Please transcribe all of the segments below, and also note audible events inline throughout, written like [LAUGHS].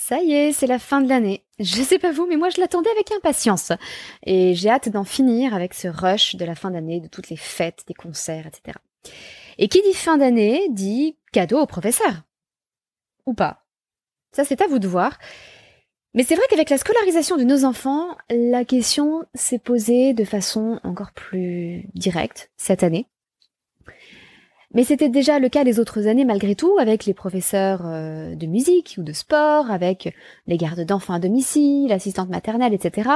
Ça y est, c'est la fin de l'année. Je sais pas vous, mais moi je l'attendais avec impatience. Et j'ai hâte d'en finir avec ce rush de la fin d'année, de toutes les fêtes, des concerts, etc. Et qui dit fin d'année dit cadeau au professeur. Ou pas. Ça c'est à vous de voir. Mais c'est vrai qu'avec la scolarisation de nos enfants, la question s'est posée de façon encore plus directe cette année. Mais c'était déjà le cas les autres années malgré tout, avec les professeurs euh, de musique ou de sport, avec les gardes d'enfants à domicile, l'assistante maternelle, etc.,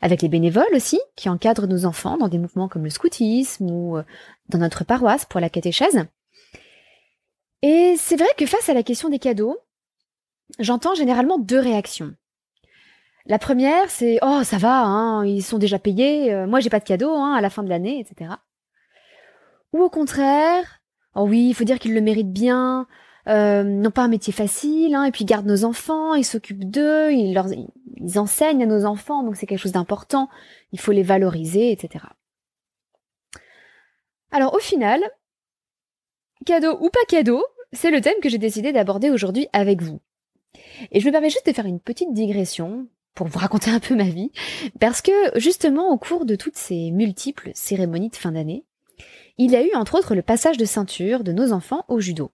avec les bénévoles aussi, qui encadrent nos enfants dans des mouvements comme le scoutisme ou euh, dans notre paroisse pour la catéchèse. Et c'est vrai que face à la question des cadeaux, j'entends généralement deux réactions. La première, c'est oh ça va, hein, ils sont déjà payés, euh, moi j'ai pas de cadeau hein, à la fin de l'année, etc. Ou au contraire, Oh oui, il faut dire qu'ils le méritent bien, euh, n'ont pas un métier facile, hein, et puis ils gardent nos enfants, ils s'occupent d'eux, ils, ils enseignent à nos enfants, donc c'est quelque chose d'important, il faut les valoriser, etc. Alors au final, cadeau ou pas cadeau, c'est le thème que j'ai décidé d'aborder aujourd'hui avec vous. Et je me permets juste de faire une petite digression pour vous raconter un peu ma vie, parce que justement au cours de toutes ces multiples cérémonies de fin d'année, il y a eu entre autres le passage de ceinture de nos enfants au judo.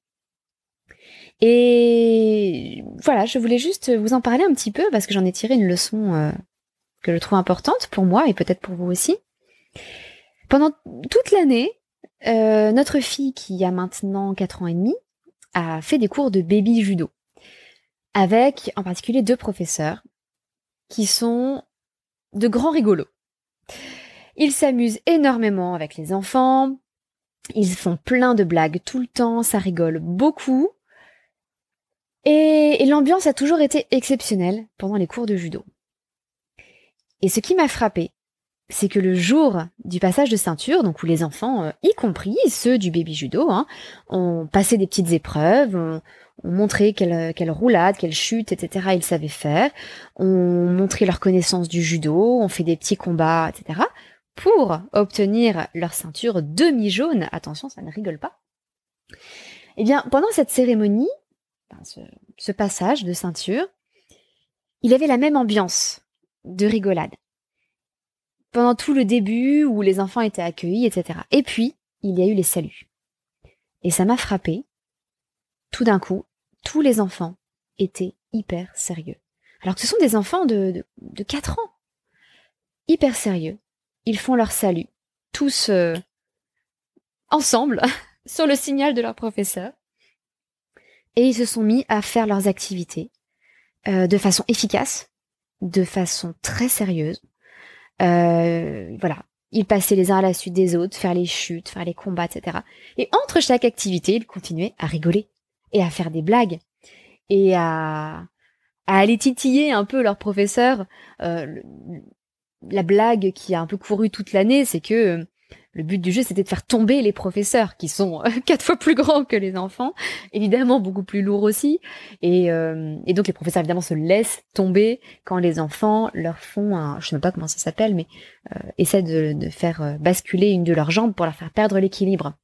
Et voilà, je voulais juste vous en parler un petit peu parce que j'en ai tiré une leçon euh, que je trouve importante pour moi et peut-être pour vous aussi. Pendant toute l'année, euh, notre fille qui a maintenant 4 ans et demi a fait des cours de baby judo avec en particulier deux professeurs qui sont de grands rigolos. Ils s'amusent énormément avec les enfants, ils font plein de blagues tout le temps, ça rigole beaucoup. Et, l'ambiance a toujours été exceptionnelle pendant les cours de judo. Et ce qui m'a frappé, c'est que le jour du passage de ceinture, donc où les enfants, euh, y compris ceux du baby judo, hein, ont passé des petites épreuves, ont, montré quelle, quelle, roulade, quelle chute, etc. ils savaient faire, ont montré leur connaissance du judo, ont fait des petits combats, etc. pour obtenir leur ceinture demi-jaune. Attention, ça ne rigole pas. Eh bien, pendant cette cérémonie, ce, passage de ceinture, il avait la même ambiance de rigolade pendant tout le début où les enfants étaient accueillis, etc. Et puis, il y a eu les saluts. Et ça m'a frappé. Tout d'un coup, tous les enfants étaient hyper sérieux. Alors que ce sont des enfants de, de, 4 ans. Hyper sérieux. Ils font leur salut. Tous euh, ensemble, [LAUGHS] sur le signal de leur professeur. Et ils se sont mis à faire leurs activités euh, de façon efficace, de façon très sérieuse. Euh, voilà, ils passaient les uns à la suite des autres, faire les chutes, faire les combats, etc. Et entre chaque activité, ils continuaient à rigoler et à faire des blagues et à, aller titiller un peu leur professeur. La blague qui a un peu couru toute l'année, c'est que le but du jeu, c'était de faire tomber les professeurs, qui sont euh, [LAUGHS] quatre fois plus grands que les enfants, évidemment beaucoup plus lourds aussi. Et, euh, et, donc les professeurs, évidemment, se laissent tomber quand les enfants leur font un, je sais pas comment ça s'appelle, mais euh, essaient de, de faire basculer une de leurs jambes pour leur faire perdre l'équilibre.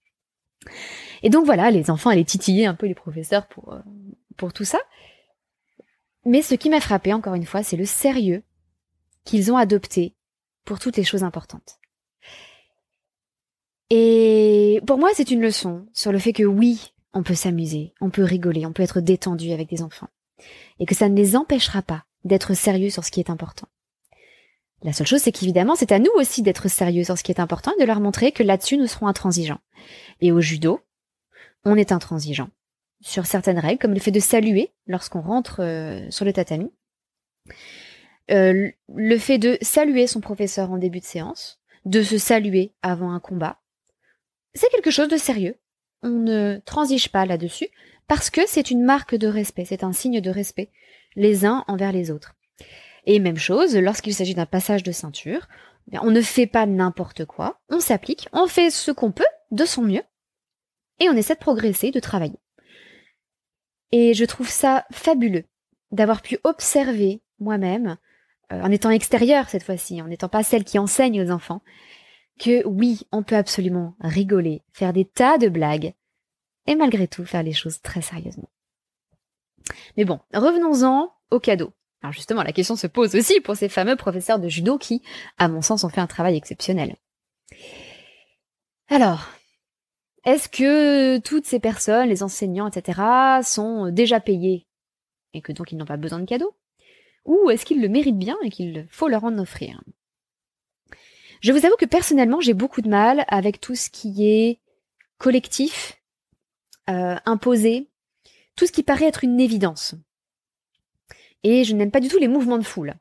Et donc voilà, les enfants allaient titiller un peu les professeurs pour, pour tout ça. Mais ce qui m'a frappé, encore une fois, c'est le sérieux qu'ils ont adopté pour toutes les choses importantes. Et pour moi, c'est une leçon sur le fait que oui, on peut s'amuser, on peut rigoler, on peut être détendu avec des enfants. Et que ça ne les empêchera pas d'être sérieux sur ce qui est important. La seule chose, c'est qu'évidemment, c'est à nous aussi d'être sérieux sur ce qui est important et de leur montrer que là-dessus, nous serons intransigeants. Et au judo, on est intransigeant sur certaines règles, comme le fait de saluer lorsqu'on rentre euh, sur le tatami, euh, le fait de saluer son professeur en début de séance, de se saluer avant un combat, c'est quelque chose de sérieux. On ne transige pas là-dessus parce que c'est une marque de respect, c'est un signe de respect les uns envers les autres. Et même chose, lorsqu'il s'agit d'un passage de ceinture, eh on ne fait pas n'importe quoi, on s'applique, on fait ce qu'on peut de son mieux, et on essaie de progresser, de travailler. Et je trouve ça fabuleux d'avoir pu observer moi-même, en étant extérieure cette fois-ci, en n'étant pas celle qui enseigne aux enfants, que oui, on peut absolument rigoler, faire des tas de blagues, et malgré tout faire les choses très sérieusement. Mais bon, revenons-en au cadeau. Alors justement, la question se pose aussi pour ces fameux professeurs de judo qui, à mon sens, ont fait un travail exceptionnel. Alors, est-ce que toutes ces personnes, les enseignants, etc., sont déjà payés et que donc ils n'ont pas besoin de cadeaux? Ou est-ce qu'ils le méritent bien et qu'il faut leur en offrir? Je vous avoue que personnellement, j'ai beaucoup de mal avec tout ce qui est collectif, euh, imposé, tout ce qui paraît être une évidence. Et je n'aime pas du tout les mouvements de foule.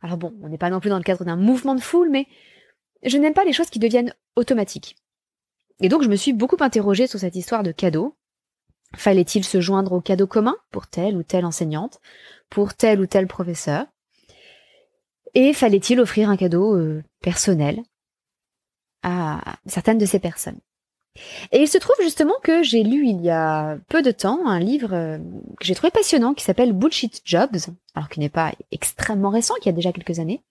Alors bon, on n'est pas non plus dans le cadre d'un mouvement de foule, mais je n'aime pas les choses qui deviennent automatiques. Et donc je me suis beaucoup interrogée sur cette histoire de cadeau. Fallait-il se joindre au cadeau commun pour telle ou telle enseignante, pour tel ou tel professeur? Et fallait-il offrir un cadeau euh, personnel à certaines de ces personnes? Et il se trouve justement que j'ai lu il y a peu de temps un livre euh, que j'ai trouvé passionnant qui s'appelle Bullshit Jobs, alors qu'il n'est pas extrêmement récent, qui a déjà quelques années.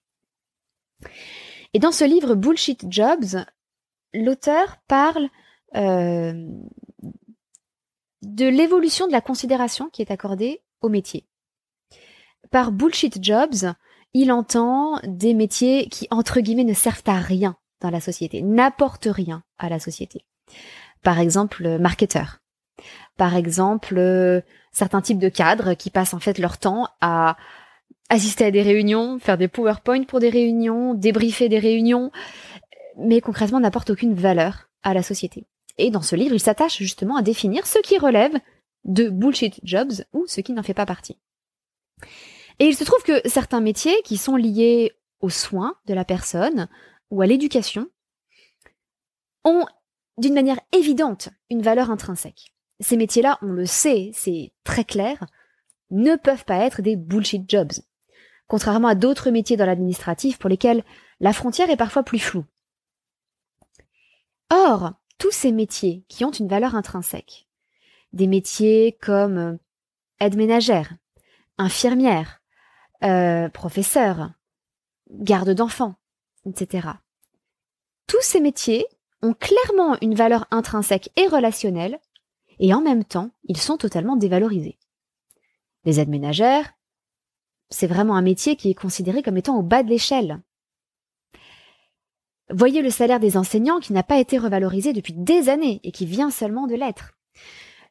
Et dans ce livre Bullshit Jobs, l'auteur parle euh, de l'évolution de la considération qui est accordée au métier. Par bullshit jobs, il entend des métiers qui, entre guillemets, ne servent à rien dans la société, n'apportent rien à la société. Par exemple, marketeur. Par exemple, certains types de cadres qui passent en fait leur temps à assister à des réunions, faire des PowerPoint pour des réunions, débriefer des réunions, mais concrètement n'apportent aucune valeur à la société. Et dans ce livre, il s'attache justement à définir ce qui relève de bullshit jobs ou ce qui n'en fait pas partie. Et il se trouve que certains métiers qui sont liés aux soins de la personne ou à l'éducation ont d'une manière évidente une valeur intrinsèque. Ces métiers-là, on le sait, c'est très clair, ne peuvent pas être des bullshit jobs. Contrairement à d'autres métiers dans l'administratif pour lesquels la frontière est parfois plus floue. Or, tous ces métiers qui ont une valeur intrinsèque, des métiers comme euh, aide ménagère, infirmière, euh, professeur, garde d'enfants, etc. Tous ces métiers ont clairement une valeur intrinsèque et relationnelle, et en même temps, ils sont totalement dévalorisés. Les aides ménagères, c'est vraiment un métier qui est considéré comme étant au bas de l'échelle. Voyez le salaire des enseignants qui n'a pas été revalorisé depuis des années et qui vient seulement de l'être,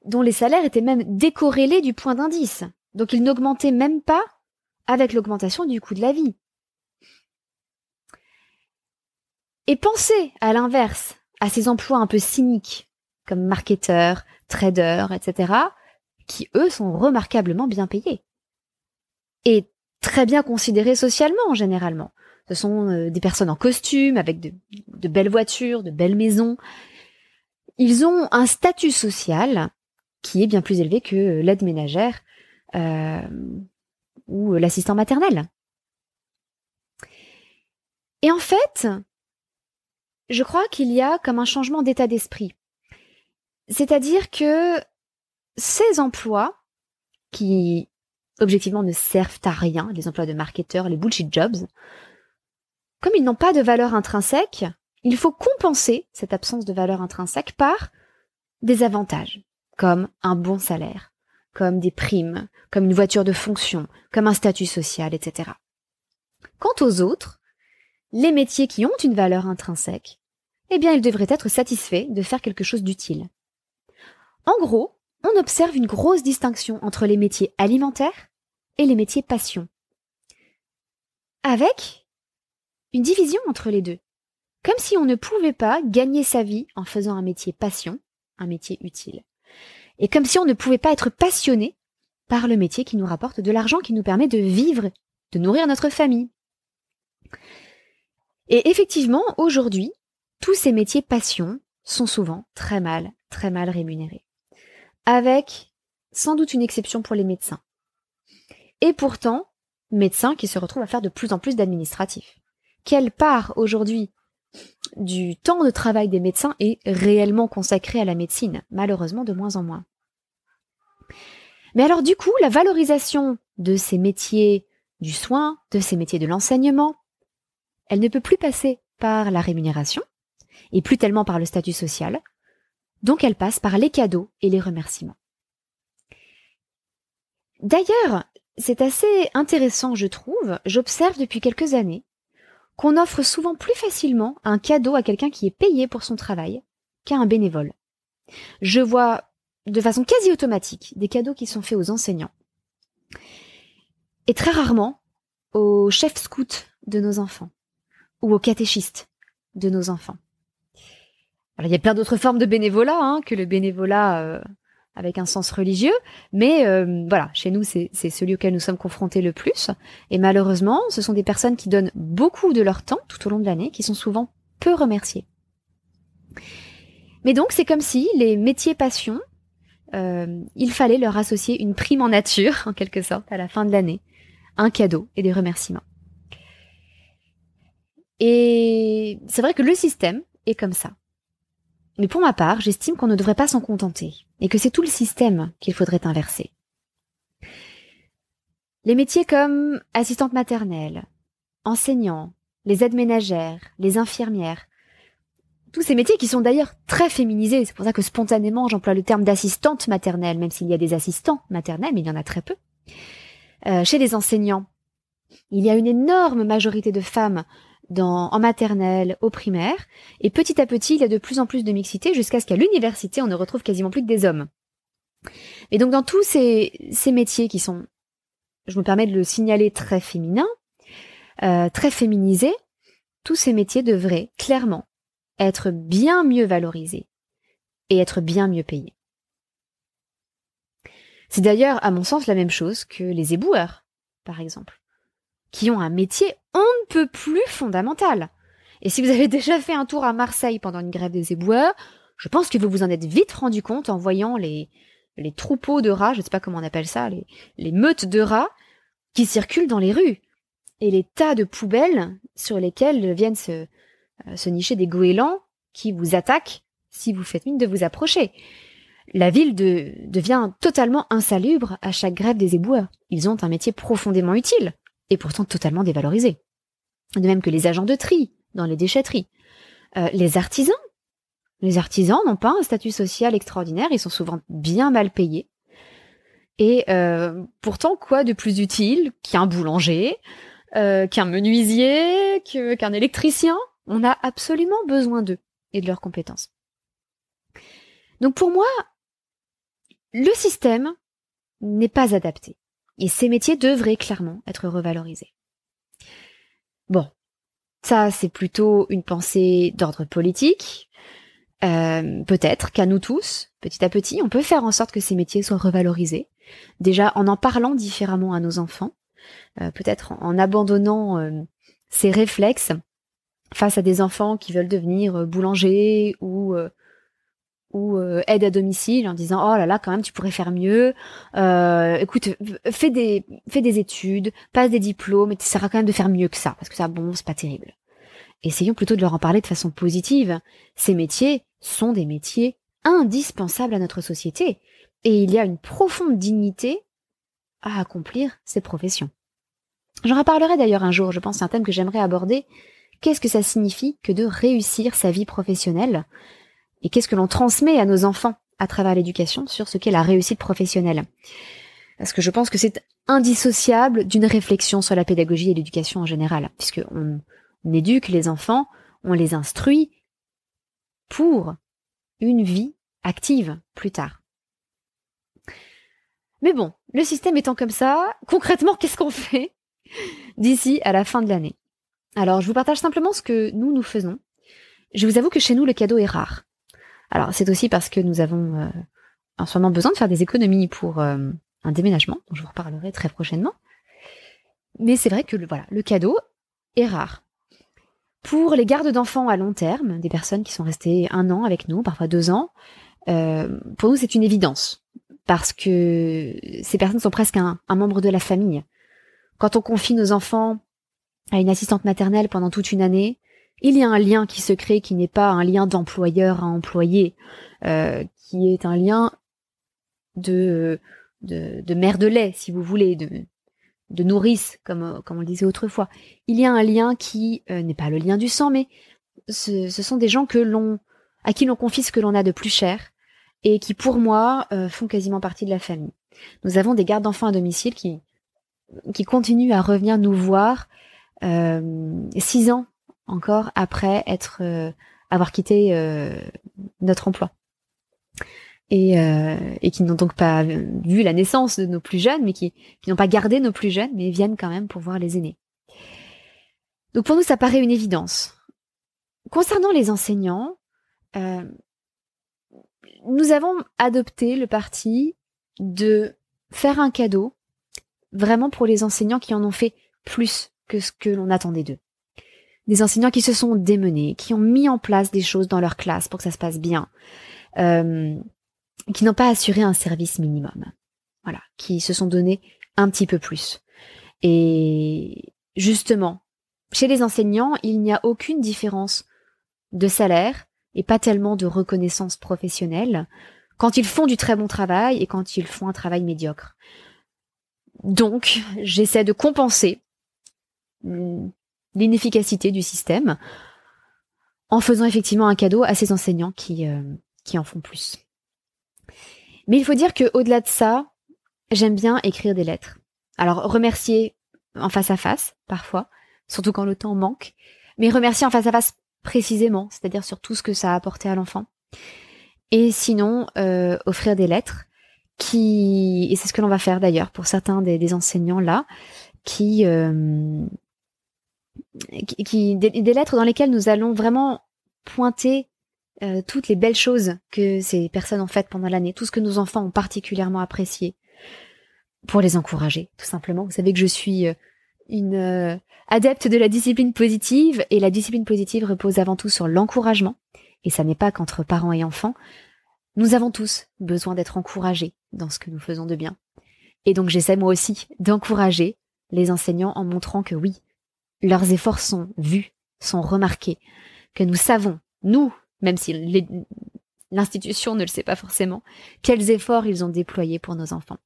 dont les salaires étaient même décorrélés du point d'indice, donc ils n'augmentaient même pas avec l'augmentation du coût de la vie. Et pensez à l'inverse, à ces emplois un peu cyniques, comme marketeurs, traders, etc., qui eux sont remarquablement bien payés. Et très bien considérés socialement, généralement. Ce sont euh, des personnes en costume, avec de, belles voitures, de belles maisons. Ils ont un statut social qui est bien plus élevé que l'aide ménagère euh, ou l'assistant maternel. Et en fait, je crois qu'il y a comme un changement d'état d'esprit. C'est-à-dire que ces emplois qui objectivement ne servent à rien, les emplois de marketeurs, les bullshit jobs, comme ils n'ont pas de valeur intrinsèque, il faut compenser cette absence de valeur intrinsèque par des avantages, comme un bon salaire, comme des primes, comme une voiture de fonction, comme un statut social, etc. Quant aux autres, les métiers qui ont une valeur intrinsèque, eh bien ils devraient être satisfaits de faire quelque chose d'utile. En gros, on observe une grosse distinction entre les métiers alimentaires et les métiers passion. Avec une division entre les deux. Comme si on ne pouvait pas gagner sa vie en faisant un métier passion, un métier utile. Et comme si on ne pouvait pas être passionné par le métier qui nous rapporte de l'argent, qui nous permet de vivre, de nourrir notre famille. Et effectivement, aujourd'hui, tous ces métiers passion sont souvent très mal, très mal rémunérés. Avec sans doute une exception pour les médecins. Et pourtant, médecins qui se retrouvent à faire de plus en plus d'administratifs quelle part aujourd'hui du temps de travail des médecins est réellement consacré à la médecine? Malheureusement, de moins en moins. Mais alors du coup, la valorisation de ces métiers du soin, de ces métiers de l'enseignement, elle ne peut plus passer par la rémunération, et plus tellement par le statut social, donc elle passe par les cadeaux et les remerciements. D'ailleurs, c'est assez intéressant, je trouve, j'observe depuis quelques années qu'on offre souvent plus facilement un cadeau à quelqu'un qui est payé pour son travail qu'à un bénévole. Je vois de façon quasi automatique des cadeaux qui sont faits aux enseignants. Et très rarement aux chefs scouts de nos enfants ou aux catéchistes de nos enfants. Il y a plein d'autres formes de bénévolat hein, que le bénévolat euh, avec un sens religieux, mais euh, voilà, chez nous, c'est celui auquel nous sommes confrontés le plus. Et malheureusement, ce sont des personnes qui donnent beaucoup de leur temps tout au long de l'année, qui sont souvent peu remerciées. Mais donc, c'est comme si les métiers passions, euh, il fallait leur associer une prime en nature, en quelque sorte, à la fin de l'année, un cadeau et des remerciements. Et c'est vrai que le système est comme ça. Mais pour ma part, j'estime qu'on ne devrait pas s'en contenter, et que c'est tout le système qu'il faudrait inverser. Les métiers comme assistante maternelle, enseignant, les aides ménagères, les infirmières, tous ces métiers qui sont d'ailleurs très féminisés, c'est pour ça que spontanément j'emploie le terme d'assistante maternelle, même s'il y a des assistants maternels, mais il y en a très peu. Euh, chez les enseignants, il y a une énorme majorité de femmes en maternelle, au primaire, et petit à petit, il y a de plus en plus de mixité jusqu'à ce qu'à l'université, on ne retrouve quasiment plus que des hommes. Et donc dans tous ces, métiers qui sont, je me permets de le signaler, très féminins, euh, très féminisés, tous ces métiers devraient clairement être bien mieux valorisés et être bien mieux payés. C'est d'ailleurs, à mon sens, la même chose que les éboueurs, par exemple qui ont un métier on ne peut plus fondamental. Et si vous avez [LAUGHS] déjà fait un tour à Marseille pendant une grève des éboueurs, je pense que vous vous en êtes vite rendu compte en voyant les, les troupeaux de rats, je ne sais pas comment on appelle ça, les, les meutes de rats qui circulent dans les rues. et les tas de poubelles sur lesquelles viennent se, euh, se nicher des goélands qui vous attaquent si vous faites mine de vous approcher. La ville de, devient totalement insalubre à chaque grève des éboueurs. Ils ont un métier profondément utile et pourtant totalement dévalorisé. De même que les agents de tri dans les déchetteries. Euh, les artisans. Les artisans n'ont pas un statut social extraordinaire, ils sont souvent bien mal payés. Et euh, pourtant, quoi de plus utile qu'un boulanger, euh, qu'un menuisier, qu'un électricien? On a absolument besoin d'eux et de leurs compétences. Donc pour moi, le système n'est pas adapté. Et ces métiers devraient clairement être revalorisés. Bon, ça c'est plutôt une pensée d'ordre politique. Euh, peut-être qu'à nous tous, petit à petit, on peut faire en sorte que ces métiers soient revalorisés. Déjà en en parlant différemment à nos enfants, euh, peut-être en abandonnant euh, ces réflexes face à des enfants qui veulent devenir boulanger ou ou euh, aide à domicile en disant oh là là quand même tu pourrais faire mieux. Euh, écoute fais des fais des études passe des diplômes et tu seras quand même de faire mieux que ça. Parce que ça bon c'est pas terrible. Essayons plutôt de leur en parler de façon positive. Ces métiers sont des métiers indispensables à notre société. Et il y a une profonde dignité à accomplir ces professions. J'en reparlerai d'ailleurs un jour. Je pense c'est un thème que j'aimerais aborder. Qu'est-ce que ça signifie que de réussir sa vie professionnelle? Et qu'est-ce que l'on transmet à nos enfants à travers l'éducation sur ce qu'est la réussite professionnelle? Parce que je pense que c'est indissociable d'une réflexion sur la pédagogie et l'éducation en général, puisque on, éduque les enfants, on les instruit pour une vie active plus tard. Mais bon, le système étant comme ça, concrètement, qu'est-ce qu'on fait d'ici à la fin de l'année? Alors, je vous partage simplement ce que nous, nous faisons. Je vous avoue que chez nous, le cadeau est rare. Alors c'est aussi parce que nous avons euh, en ce moment besoin de faire des économies pour euh, un déménagement, dont je vous reparlerai très prochainement. Mais c'est vrai que le, voilà, le cadeau est rare. Pour les gardes d'enfants à long terme, des personnes qui sont restées un an avec nous, parfois deux ans, euh, pour nous c'est une évidence parce que ces personnes sont presque un, un membre de la famille. Quand on confie nos enfants à une assistante maternelle pendant toute une année, il y a un lien qui se crée qui n'est pas un lien d'employeur à employé, euh, qui est un lien de, de, de mère de lait, si vous voulez, de, de nourrice, comme, comme on le disait autrefois. Il y a un lien qui euh, n'est pas le lien du sang, mais ce, sont des gens que l'on, à qui l'on confie ce que l'on a de plus cher et qui, pour moi, euh, font quasiment partie de la famille. Nous avons des gardes d'enfants à domicile qui, qui continuent à revenir nous voir six ans encore après euh, avoir quitté euh, notre emploi. Et, euh, et qui n'ont donc pas vu la naissance de nos plus jeunes, mais qui, n'ont pas gardé nos plus jeunes, mais viennent quand même pour voir les aînés. Donc pour nous, ça paraît une évidence. Concernant les enseignants, nous avons adopté le parti de faire un cadeau vraiment pour les enseignants qui en ont fait plus que ce que l'on attendait d'eux des enseignants qui se sont démenés, qui ont mis en place des choses dans leur classe pour que ça se passe bien, euh, qui n'ont pas assuré un service minimum. Voilà, qui se sont donnés un petit peu plus. Et justement, chez les enseignants, il n'y a aucune différence de salaire et pas tellement de reconnaissance professionnelle quand ils font du très bon travail et quand ils font un travail médiocre. Donc, j'essaie de compenser l'inefficacité du système en faisant effectivement un cadeau à ces enseignants qui, euh, qui en font plus. Mais il faut dire que au-delà de ça, j'aime bien écrire des lettres. Alors remercier en face à face parfois, surtout quand le temps manque, mais remercier en face à face précisément, c'est-à-dire sur tout ce que ça a apporté à l'enfant. Et sinon, euh, offrir des lettres qui, et c'est ce que l'on va faire d'ailleurs pour certains des, enseignants là, qui, euh, qui, des, lettres dans lesquelles nous allons vraiment pointer euh, toutes les belles choses que ces personnes ont faites pendant l'année, tout ce que nos enfants ont particulièrement apprécié, pour les encourager, tout simplement. Vous savez que je suis euh, une euh, adepte de la discipline positive, et la discipline positive repose avant tout sur l'encouragement, et ça n'est pas qu'entre parents et enfants. Nous avons tous besoin d'être encouragés dans ce que nous faisons de bien. Et donc j'essaie moi aussi d'encourager les enseignants en montrant que oui, leurs efforts sont vus, sont remarqués, que nous savons, nous, même si l'institution ne le sait pas forcément, quels efforts ils ont déployés pour nos enfants.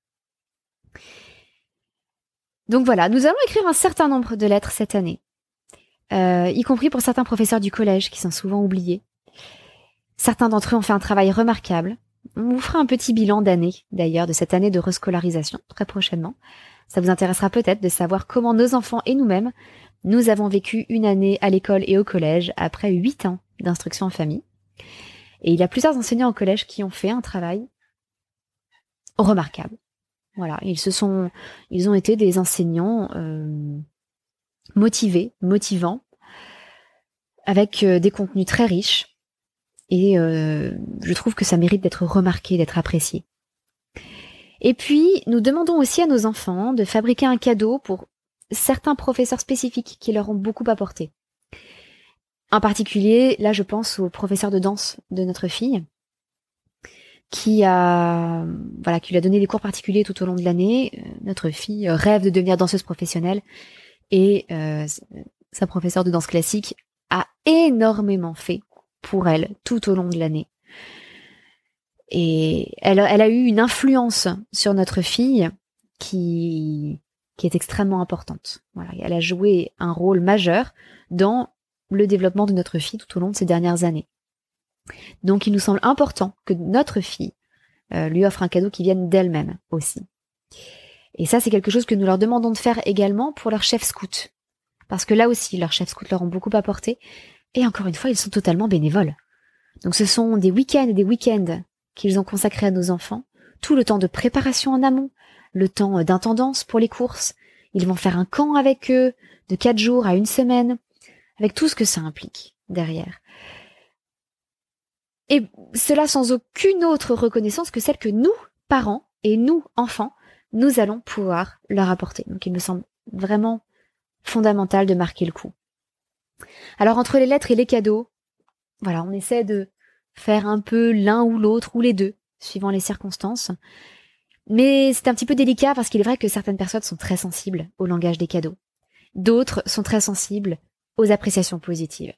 Donc voilà, nous allons écrire un certain nombre de lettres cette année, euh, y compris pour certains professeurs du collège qui sont souvent oubliés. Certains d'entre eux ont fait un travail remarquable. On vous fera un petit bilan d'année, d'ailleurs, de cette année de rescolarisation, très prochainement. Ça vous intéressera peut-être de savoir comment nos enfants et nous-mêmes, nous avons vécu une année à l'école et au collège après huit ans d'instruction en famille. Et il y a plusieurs enseignants au collège qui ont fait un travail remarquable. Voilà, ils se sont, ils ont été des enseignants euh, motivés, motivants, avec euh, des contenus très riches. Et euh, je trouve que ça mérite d'être remarqué, d'être apprécié. Et puis, nous demandons aussi à nos enfants de fabriquer un cadeau pour certains professeurs spécifiques qui leur ont beaucoup apporté. En particulier, là, je pense au professeur de danse de notre fille, qui a, voilà, qui lui a donné des cours particuliers tout au long de l'année. Euh, notre fille rêve de devenir danseuse professionnelle et euh, sa professeure de danse classique a énormément fait pour elle tout au long de l'année. Et elle, elle, a eu une influence sur notre fille qui, qui est extrêmement importante. Voilà, elle a joué un rôle majeur dans le développement de notre fille tout au long de ces dernières années. Donc il nous semble important que notre fille euh, lui offre un cadeau qui vienne d'elle-même aussi. Et ça, c'est quelque chose que nous leur demandons de faire également pour leur chef scout. Parce que là aussi, leurs chefs scouts leur ont beaucoup apporté. Et encore une fois, ils sont totalement bénévoles. Donc ce sont des week-ends et des week-ends qu'ils ont consacrés à nos enfants, tout le temps de préparation en amont, le temps d'intendance pour les courses. Ils vont faire un camp avec eux, de quatre jours à une semaine, avec tout ce que ça implique derrière. Et cela sans aucune autre reconnaissance que celle que nous, parents, et nous, enfants, nous allons pouvoir leur apporter. Donc il me semble vraiment fondamental de marquer le coup. Alors entre les lettres et les cadeaux, voilà, on essaie de faire un peu l'un ou l'autre ou les deux, suivant les circonstances. Mais c'est un petit peu délicat parce qu'il est vrai que certaines personnes sont très sensibles au langage des cadeaux. D'autres sont très sensibles aux appréciations positives.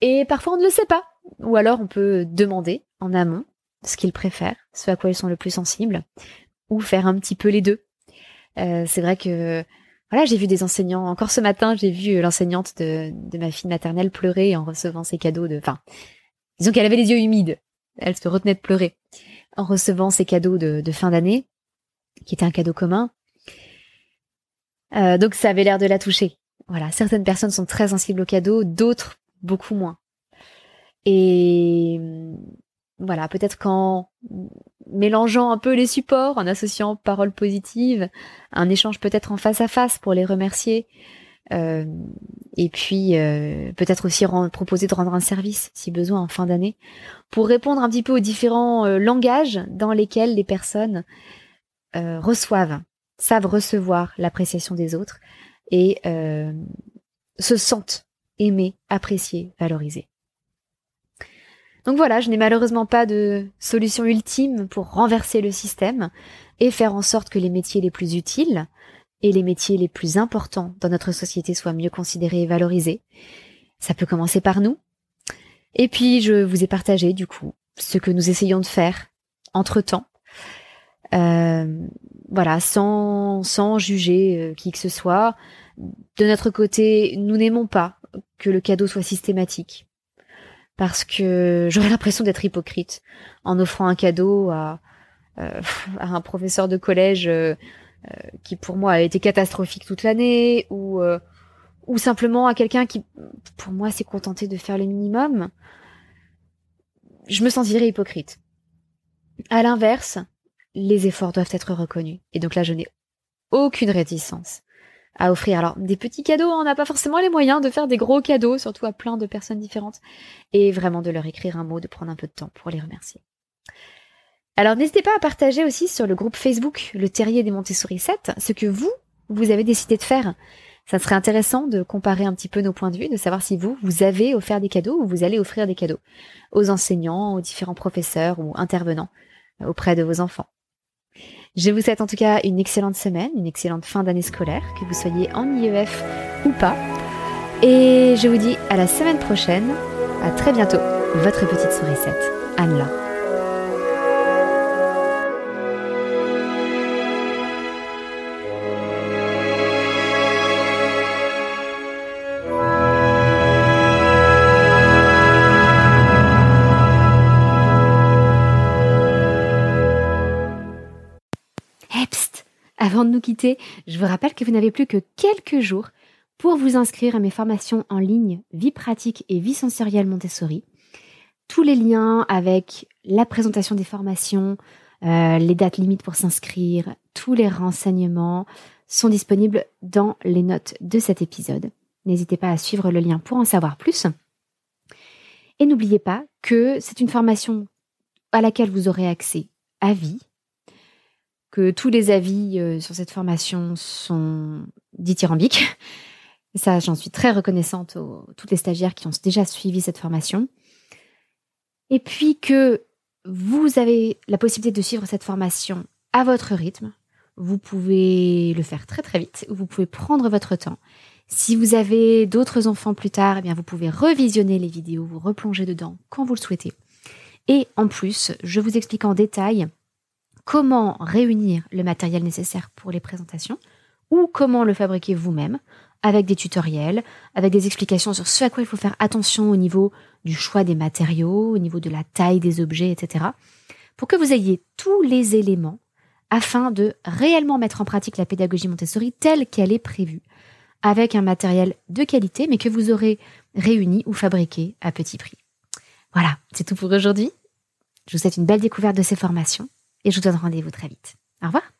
Et parfois on ne le sait pas. Ou alors on peut demander en amont ce qu'ils préfèrent, ce à quoi ils sont le plus sensibles, ou faire un petit peu les deux. Euh, c'est vrai que voilà, j'ai vu des enseignants. Encore ce matin, j'ai vu l'enseignante de, ma fille maternelle pleurer en recevant ses cadeaux de. Enfin, disons qu'elle avait les yeux humides. Elle se retenait de pleurer en recevant ses cadeaux de, de fin d'année, qui était un cadeau commun. Euh, donc ça avait l'air de la toucher. Voilà, certaines personnes sont très sensibles aux cadeaux, d'autres beaucoup moins. Et voilà, peut-être qu'en mélangeant un peu les supports, en associant paroles positives, un échange peut-être en face à face pour les remercier, euh, et puis euh, peut-être aussi proposer de rendre un service si besoin en fin d'année, pour répondre un petit peu aux différents euh, langages dans lesquels les personnes reçoivent, savent recevoir l'appréciation des autres et se sentent aimées, appréciées, valorisées. Donc voilà, je n'ai malheureusement pas de solution ultime pour renverser le système et faire en sorte que les métiers les plus utiles et les métiers les plus importants dans notre société soient mieux considérés et valorisés. Ça peut commencer par nous. Et puis je vous ai partagé du coup ce que nous essayons de faire entre-temps. Euh, voilà, sans, sans juger euh, qui que ce soit. De notre côté, nous n'aimons pas que le cadeau soit systématique parce que j'aurais l'impression d'être hypocrite en offrant un cadeau à, euh, à un professeur de collège qui pour moi a été catastrophique toute l'année ou ou simplement à quelqu'un qui pour moi s'est contenté de faire le minimum je me sentirais hypocrite à l'inverse les efforts doivent être reconnus et donc là je n'ai aucune réticence à offrir. Alors des petits cadeaux, on n'a pas forcément les moyens de faire des gros cadeaux, surtout à plein de personnes différentes, et vraiment de leur écrire un mot, de prendre un peu de temps pour les remercier. Alors n'hésitez pas à partager aussi sur le groupe Facebook Le Terrier des Montessori 7 ce que vous, vous avez décidé de faire. Ça serait intéressant de comparer un petit peu nos points de vue, de savoir si vous, vous avez offert des cadeaux ou vous allez offrir des cadeaux aux enseignants, aux différents professeurs ou intervenants auprès de vos enfants. Je vous souhaite en tout cas une excellente semaine, une excellente fin d'année scolaire, que vous soyez en IEF ou pas. Et je vous dis à la semaine prochaine. À très bientôt. Votre petite sourisette, Anne-Laure. Avant de nous quitter, je vous rappelle que vous n'avez plus que quelques jours pour vous inscrire à mes formations en ligne Vie pratique et vie sensorielle Montessori. Tous les liens avec la présentation des formations, euh, les dates limites pour s'inscrire, tous les renseignements sont disponibles dans les notes de cet épisode. N'hésitez pas à suivre le lien pour en savoir plus. Et n'oubliez pas que c'est une formation à laquelle vous aurez accès à vie, que tous les avis euh, sur cette formation sont dithyrambiques. Ça, j'en suis très reconnaissante aux toutes les stagiaires qui ont déjà suivi cette formation. Et puis que vous avez la possibilité de suivre cette formation à votre rythme. Vous pouvez le faire très très vite, vous pouvez prendre votre temps. Si vous avez d'autres enfants plus tard, eh bien vous pouvez revisionner les vidéos, vous replonger dedans quand vous le souhaitez. Et en plus, je vous explique en détail comment réunir le matériel nécessaire pour les présentations ou comment le fabriquer vous-même avec des tutoriels, avec des explications sur ce à quoi il faut faire attention au niveau du choix des matériaux, au niveau de la taille des objets, etc. Pour que vous ayez tous les éléments afin de réellement mettre en pratique la pédagogie Montessori telle qu'elle est prévue, avec un matériel de qualité, mais que vous aurez réuni ou fabriqué à petit prix. Voilà, c'est tout pour aujourd'hui. Je vous souhaite une belle découverte de ces formations et je vous donne rendez-vous très vite. Au revoir